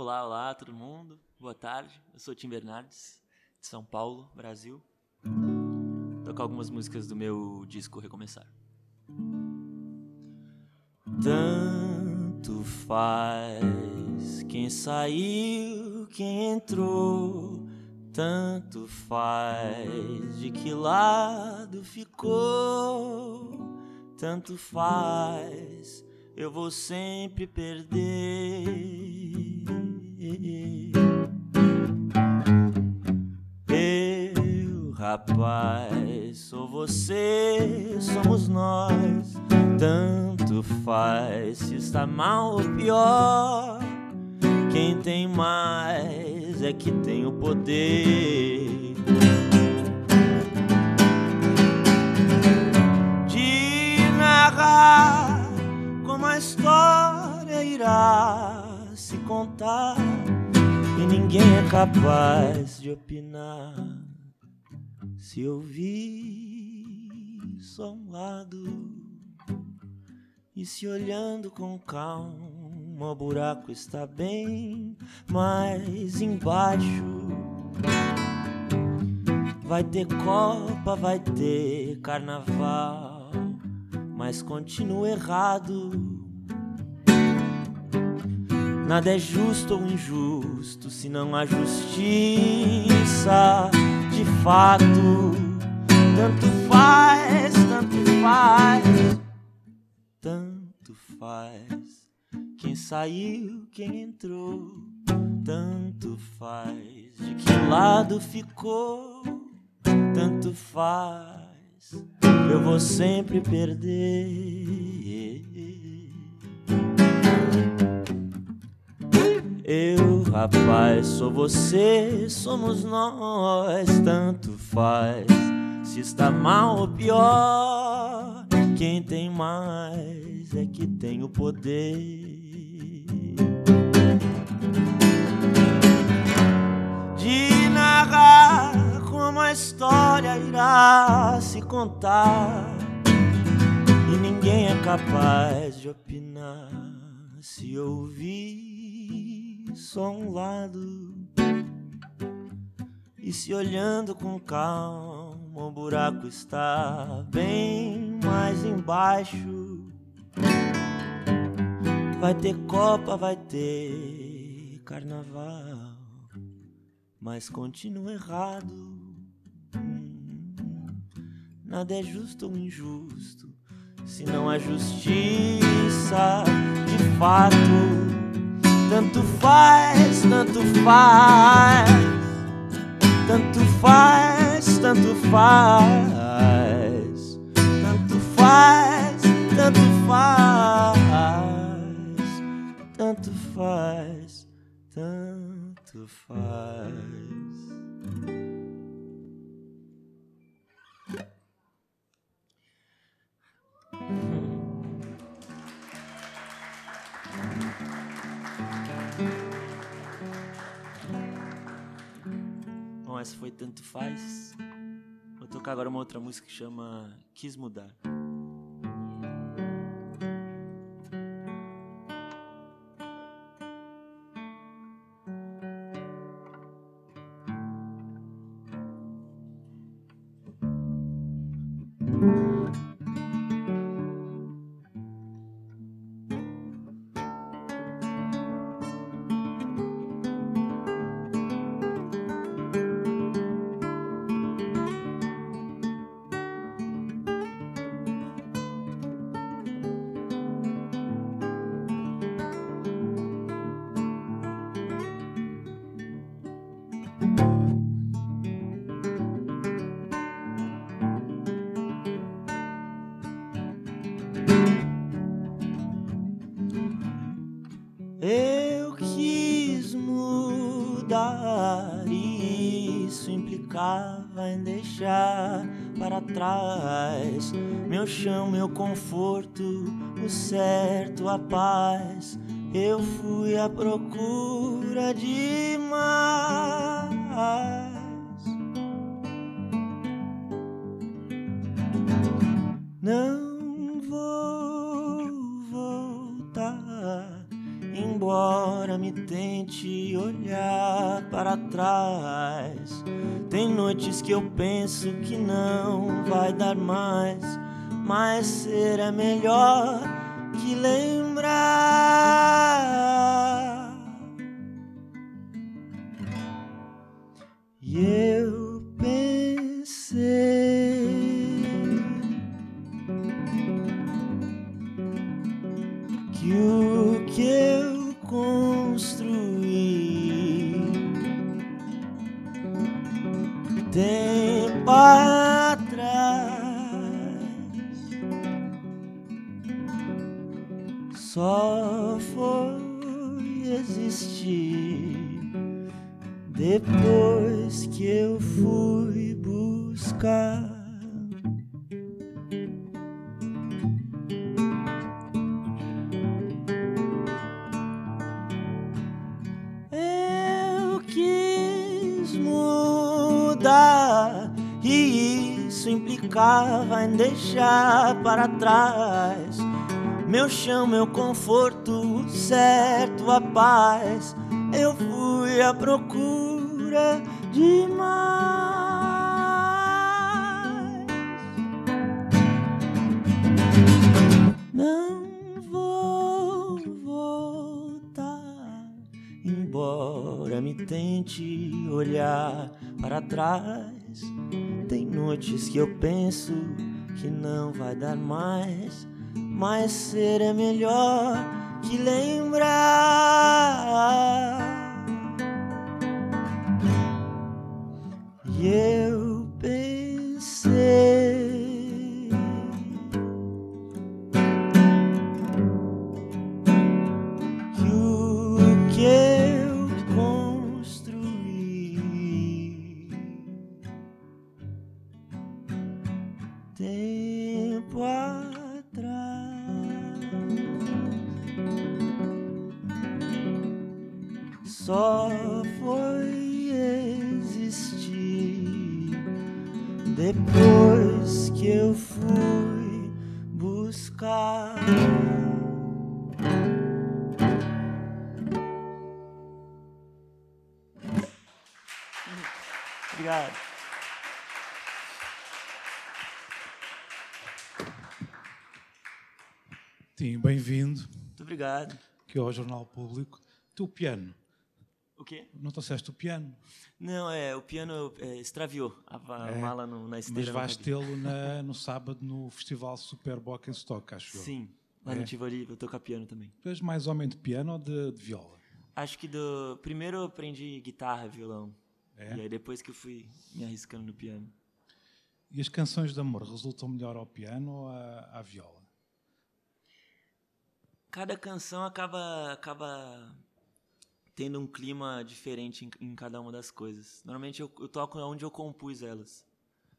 Olá, olá, todo mundo. Boa tarde. Eu sou Tim Bernardes, de São Paulo, Brasil. Vou tocar algumas músicas do meu disco Recomeçar. Tanto faz quem saiu, quem entrou. Tanto faz de que lado ficou. Tanto faz, eu vou sempre perder. Rapaz, sou você, somos nós. Tanto faz se está mal ou pior. Quem tem mais é que tem o poder. De narrar como a história irá se contar. E ninguém é capaz de opinar. Se ouvir só um lado e se olhando com calma, o buraco está bem mais embaixo. Vai ter Copa, vai ter Carnaval, mas continua errado. Nada é justo ou injusto se não há justiça fato. Tanto faz, tanto faz, tanto faz. Quem saiu, quem entrou, tanto faz. De que lado ficou, tanto faz. Eu vou sempre perder. Eu, rapaz, sou você, somos nós, tanto faz. Se está mal ou pior, quem tem mais é que tem o poder. De narrar como a história irá se contar. E ninguém é capaz de opinar se ouvir só um lado. E se olhando com calma, o buraco está bem mais embaixo. Vai ter Copa, vai ter Carnaval, mas continua errado. Hum, Nada é justo ou injusto se não há justiça de fato. Tanto faz, tanto faz, tanto faz, tanto faz, tanto faz, tanto faz, tanto faz, tanto faz. Essa foi Tanto Faz. Vou tocar agora uma outra música que chama Quis Mudar. Em deixar para trás meu chão, meu conforto, o certo, a paz. Eu fui à procura de mais. Embora me tente olhar para trás. Tem noites que eu penso que não vai dar mais, mas será melhor que lembrar. Atrás só foi existir depois que eu fui buscar. Implicava em deixar para trás meu chão, meu conforto, certo, a paz. Eu fui à procura de mais. Me tente olhar para trás. Tem noites que eu penso que não vai dar mais mas ser é melhor que lembrar. E Obrigado. Tim, bem-vindo Muito obrigado. aqui ao Jornal Público. Tu, o piano, O quê? não trouxeste o piano, Não, é, o piano é, extraviou a, É, mala no, na mas esteira. não vais tê-lo no sábado no Festival Superboc em Stock, acho eu. Sim, lá É. no Tivoli eu toco piano também. Tu és mais homem de piano ou de, de viola? Acho que do primeiro eu aprendi guitarra, violão. É? E aí depois que eu fui me arriscando no piano. E as canções de amor resultam melhor ao piano ou à, à viola? Cada canção acaba acaba tendo um clima diferente em, em cada uma das coisas. Normalmente eu, eu toco onde eu compus elas.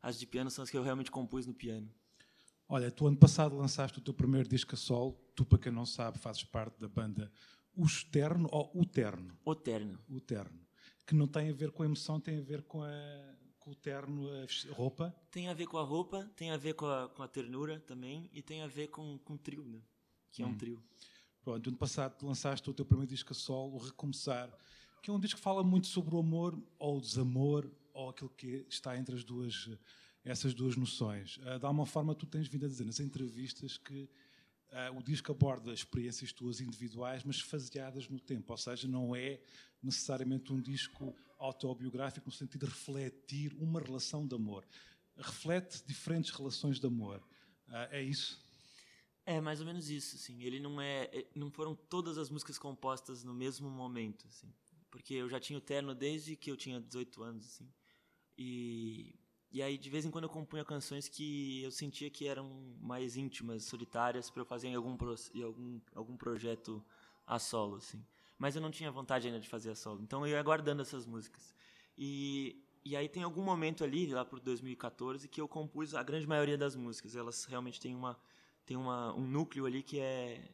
As de piano são as que eu realmente compus no piano. Olha, tu ano passado lançaste o teu primeiro disco a solo. Tu, para quem não sabe, fazes parte da banda Os Terno ou O Terno. O terno. O Terno. Que não tem a ver com a emoção, tem a ver com, a, com o terno, a roupa. Tem a ver com a roupa, tem a ver com a, com a ternura também, e tem a ver com, com o trio, né? Que é um trio. Pronto, ano passado lançaste o teu primeiro disco a solo, o Recomeçar, que é um disco que fala muito sobre o amor ou o desamor, ou aquilo que está entre as duas, essas duas noções. Ah, de alguma forma, tu tens vindo a dizer nas entrevistas que ah, o disco aborda experiências tuas individuais, mas faseadas no tempo, ou seja, não é necessariamente um disco autobiográfico no sentido de refletir uma relação de amor. Reflete diferentes relações de amor. Ah, é isso? É mais ou menos isso, assim. Ele não é, é- não foram todas as músicas compostas no mesmo momento, assim. Porque eu já tinha o terno desde que eu tinha 18 anos, assim. E e aí de vez em quando eu compunha canções que eu sentia que eram mais íntimas, solitárias para eu fazer em algum pro- em algum algum projeto a solo, assim. Mas eu não tinha vontade ainda de fazer a solo. Então eu ia guardando essas músicas. E e aí tem algum momento ali, lá por 2014, que eu compus a grande maioria das músicas. Elas realmente têm uma tem uma, um núcleo ali que é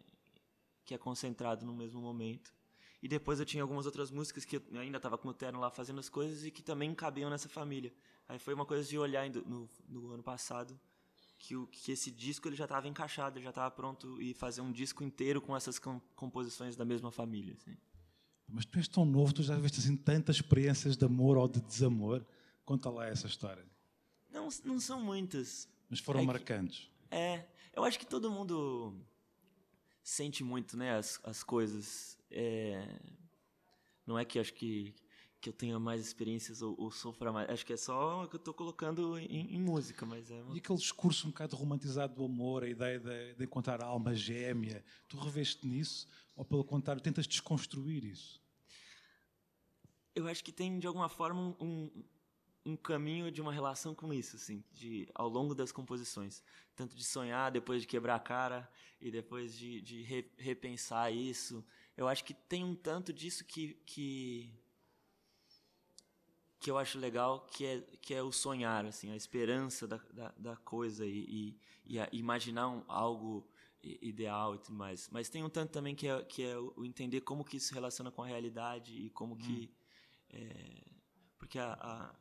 que é concentrado no mesmo momento. E depois eu tinha algumas outras músicas que eu ainda estava com o terno lá fazendo as coisas e que também cabiam nessa família. Aí foi uma coisa de olhar no, no ano passado que, o, que esse disco ele já estava encaixado, já estava pronto e fazer um disco inteiro com essas com- composições da mesma família. assim. Mas tu és tão novo, tu já viste assim tantas experiências de amor ou de desamor. Conta lá essa história. Não, não são muitas. Mas foram É que- marcantes. É, eu acho que todo mundo sente muito, né, as, as coisas. É, não é que acho que, que eu tenha mais experiências ou, ou sofra mais. Acho que é só que eu estou colocando em, em música, mas é uma- E aquele discurso um bocado romantizado do amor, a ideia de, de encontrar a alma gêmea, tu reveste nisso? Ou pelo contrário, tentas desconstruir isso? eu acho que tem de alguma forma um, um, um caminho de uma relação com isso, assim, de ao longo das composições, tanto de sonhar depois de quebrar a cara e depois de, de re- repensar isso. Eu acho que tem um tanto disso que que que eu acho legal, que é que é o sonhar, assim, a esperança da, da, da coisa e, e, e imaginar um, algo ideal e tudo mais. Mas tem um tanto também que é, que é o entender como que isso relaciona com a realidade e como que é, porque a, a-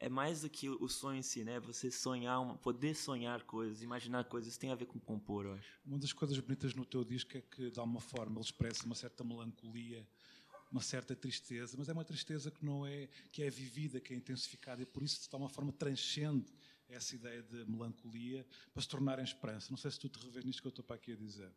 é mais do que o sonho em si, né? Você sonhar, uma, poder sonhar coisas, imaginar coisas, isso tem a ver com compor, eu acho. Uma das coisas bonitas no teu disco é que, de alguma forma, ele expressa uma certa melancolia, uma certa tristeza, mas é uma tristeza que não é que é vivida, que é intensificada, e por isso, de alguma forma, transcende essa ideia de melancolia para se tornar em esperança. Não sei se tu te revês nisto que eu estou para aqui a dizer.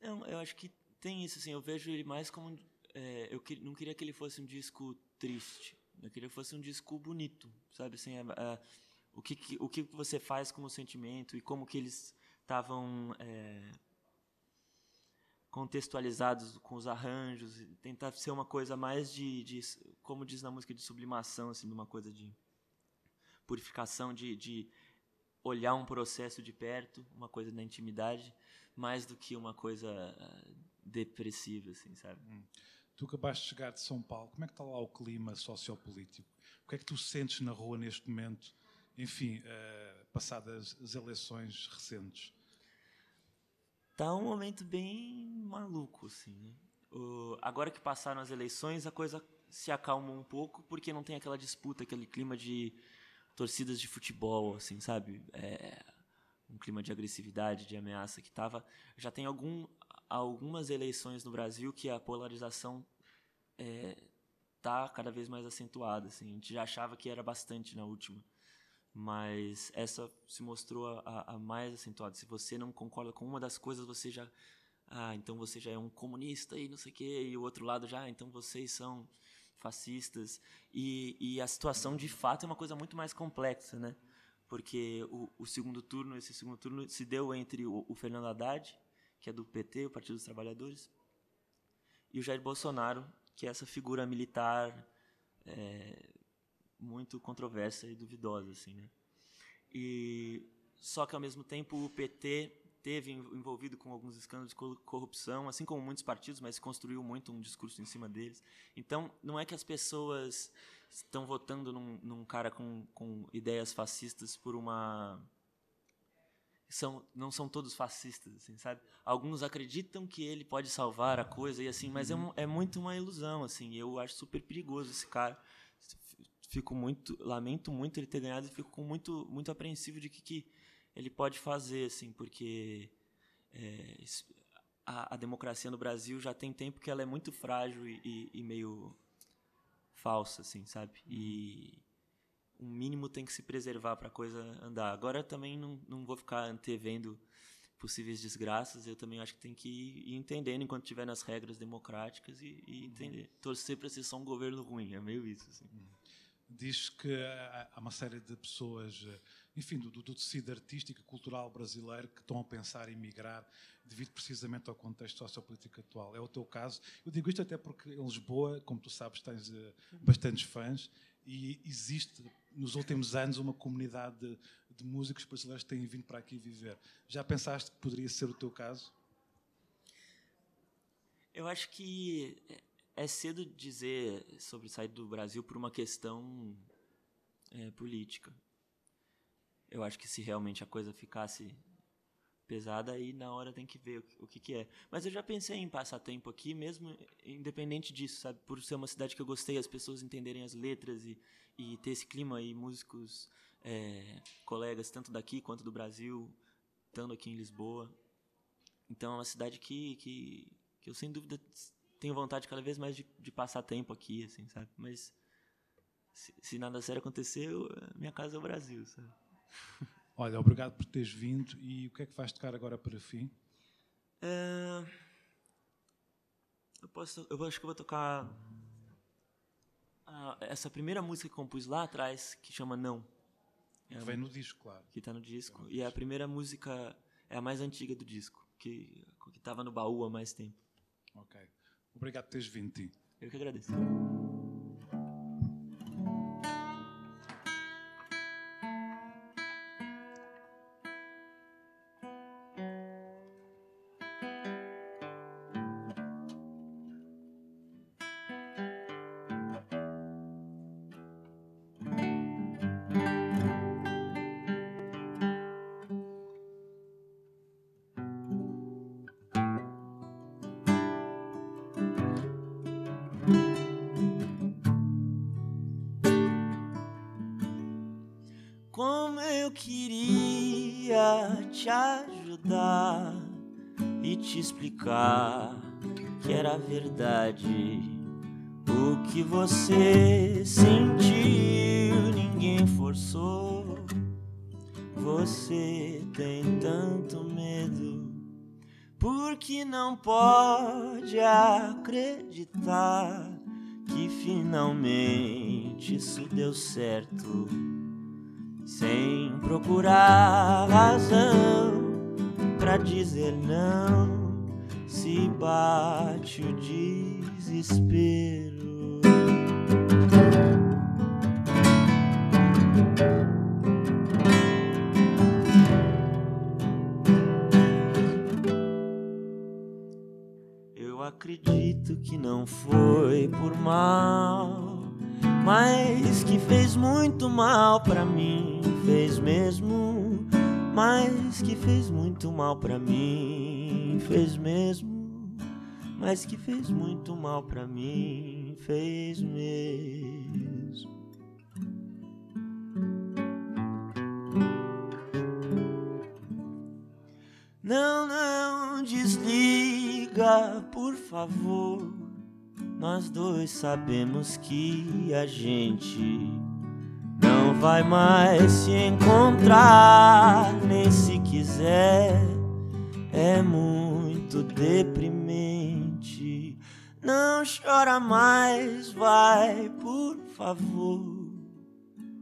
Não, eu acho que tem isso, assim, eu vejo ele mais como. é, eu que- não queria que ele fosse um disco triste. Eu queria que fosse um disco bonito, sabe? Assim, o, que, que- o que você faz com o sentimento e como que eles estavam é, contextualizados com os arranjos. Tentar ser uma coisa mais de, de, como diz na música, de sublimação, assim, de uma coisa de purificação, de, de olhar um processo de perto, uma coisa na intimidade, mais do que uma coisa ah, depressiva, assim, sabe? Tu acabaste de chegar de São Paulo, como é que está lá o clima sociopolítico? O que é que tu sentes na rua neste momento, enfim, eh, passadas as eleições recentes? Tá um momento bem maluco, assim, né? O- agora que passaram as eleições, a coisa se acalmou um pouco, porque não tem aquela disputa, aquele clima de torcidas de futebol, assim, sabe? É, um clima de agressividade, de ameaça que tava. Já tem algum, algumas eleições no Brasil que a polarização é, tá cada vez mais acentuada, assim. A gente já achava que era bastante na última mas essa se mostrou a, a- mais acentuada. Se você não concorda com uma das coisas, você já. Ah, então você já é um comunista e não sei o quê, e o outro lado já, ah, então vocês são fascistas. E, e a situação, de fato, é uma coisa muito mais complexa, né? Porque o, o segundo turno, esse segundo turno se deu entre o, o Fernando Haddad, que é do PT, o Partido dos Trabalhadores, e o Jair Bolsonaro, que é essa figura militar é, muito controversa e duvidosa, assim, né? E só que ao mesmo tempo o PT teve en- envolvido com alguns escândalos de cor- corrupção, assim como muitos partidos, mas construiu muito um discurso em cima deles. Então, não é que as pessoas estão votando num, num cara com, com ideias fascistas por uma são, não são todos fascistas, assim, sabe? Alguns acreditam que ele pode salvar a coisa e assim, mas é, um- é muito uma ilusão, assim. Eu acho super perigoso esse cara. Fico muito, lamento muito ele ter ganhado e fico com muito, muito apreensivo de que, que ele pode fazer, assim, porque é, a, a democracia no Brasil já tem tempo que ela é muito frágil e, e- e meio falsa, assim, sabe? E um mínimo tem que se preservar para a coisa andar. Agora eu também não, não vou ficar antevendo possíveis desgraças, eu também acho que tem que ir entendendo enquanto estiver nas regras democráticas e, e entender. Torcer para ser só um governo ruim, é meio isso. Assim. Diz que há uma série de pessoas, eh, enfim, do, do tecido artístico e cultural brasileiro que estão a pensar em migrar devido precisamente ao contexto sociopolítico atual. É o teu caso. Eu digo isto até porque em Lisboa, como tu sabes, tens eh, bastantes fãs e existe nos últimos anos uma comunidade de, de músicos brasileiros que têm vindo para aqui viver. Já pensaste que poderia ser o teu caso? Eu acho que é- cedo dizer sobre sair do Brasil por uma questão é, política. Eu acho que se realmente a coisa ficasse pesada, aí na hora tem que ver o que, que é. Mas eu já pensei em passar tempo aqui, mesmo independente disso, sabe? Por ser uma cidade que eu gostei, as pessoas entenderem as letras e, e ter esse clima e músicos, é, colegas, tanto daqui quanto do Brasil, estando aqui em Lisboa. Então é uma cidade que, que, que eu sem dúvida tenho vontade cada vez mais de, de passar tempo aqui, assim, sabe? Mas se, se nada sério acontecer, eu, minha casa é o Brasil, sabe? Olha, obrigado por teres vindo. E o que é que vais tocar agora para fim? É... Eu, posso, eu acho que eu vou tocar essa primeira música que compus lá atrás, que chama Não. É que vem no disco, claro. Que está no disco. No e disco. a primeira música é a mais antiga do disco, que estava no baú há mais tempo. Ok. Obrigado por teres vindo, Tim. Eu que agradeço. Te ajudar e te explicar que era verdade. O que você sentiu, ninguém forçou. Você tem tanto medo, porque não pode acreditar que finalmente isso deu certo sem procurar razão para dizer não, se bate o desespero. Eu acredito que não foi por mal mas que fez muito mal para mim, fez mesmo, mas que fez muito mal para mim, fez mesmo, mas que fez muito mal para mim, fez mesmo. Não, não desliga, por favor. Nós dois sabemos que a gente vai mais se encontrar, nem se quiser. É muito deprimente. Não chora mais, vai, por favor.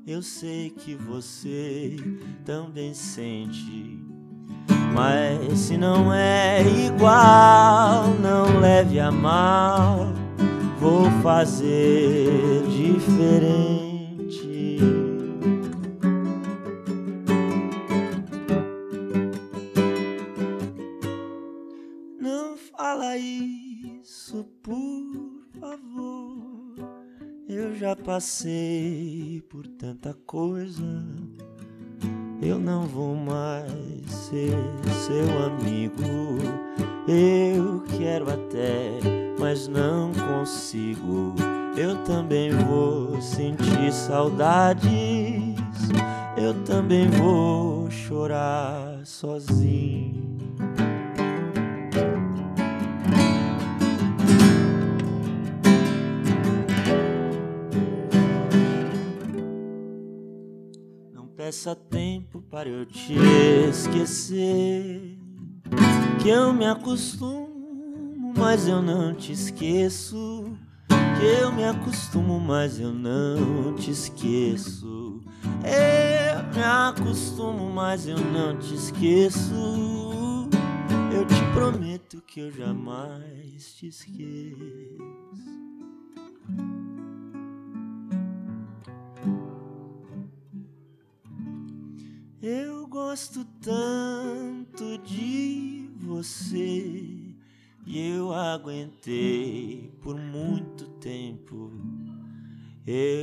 Eu sei que você também sente. Mas se não é igual, não leve a mal vou fazer diferente. Já passei por tanta coisa. Eu não vou mais ser seu amigo. Eu quero até mas não consigo. Eu também vou sentir saudades, eu também vou chorar sozinho. Peça tempo para eu te esquecer, que eu me acostumo mas eu não te esqueço. Que eu me acostumo, mas eu não te esqueço. Eu me acostumo, mas eu não te esqueço. Eu te prometo que eu jamais te esqueço. Gosto tanto de você e eu aguentei por muito tempo. Eu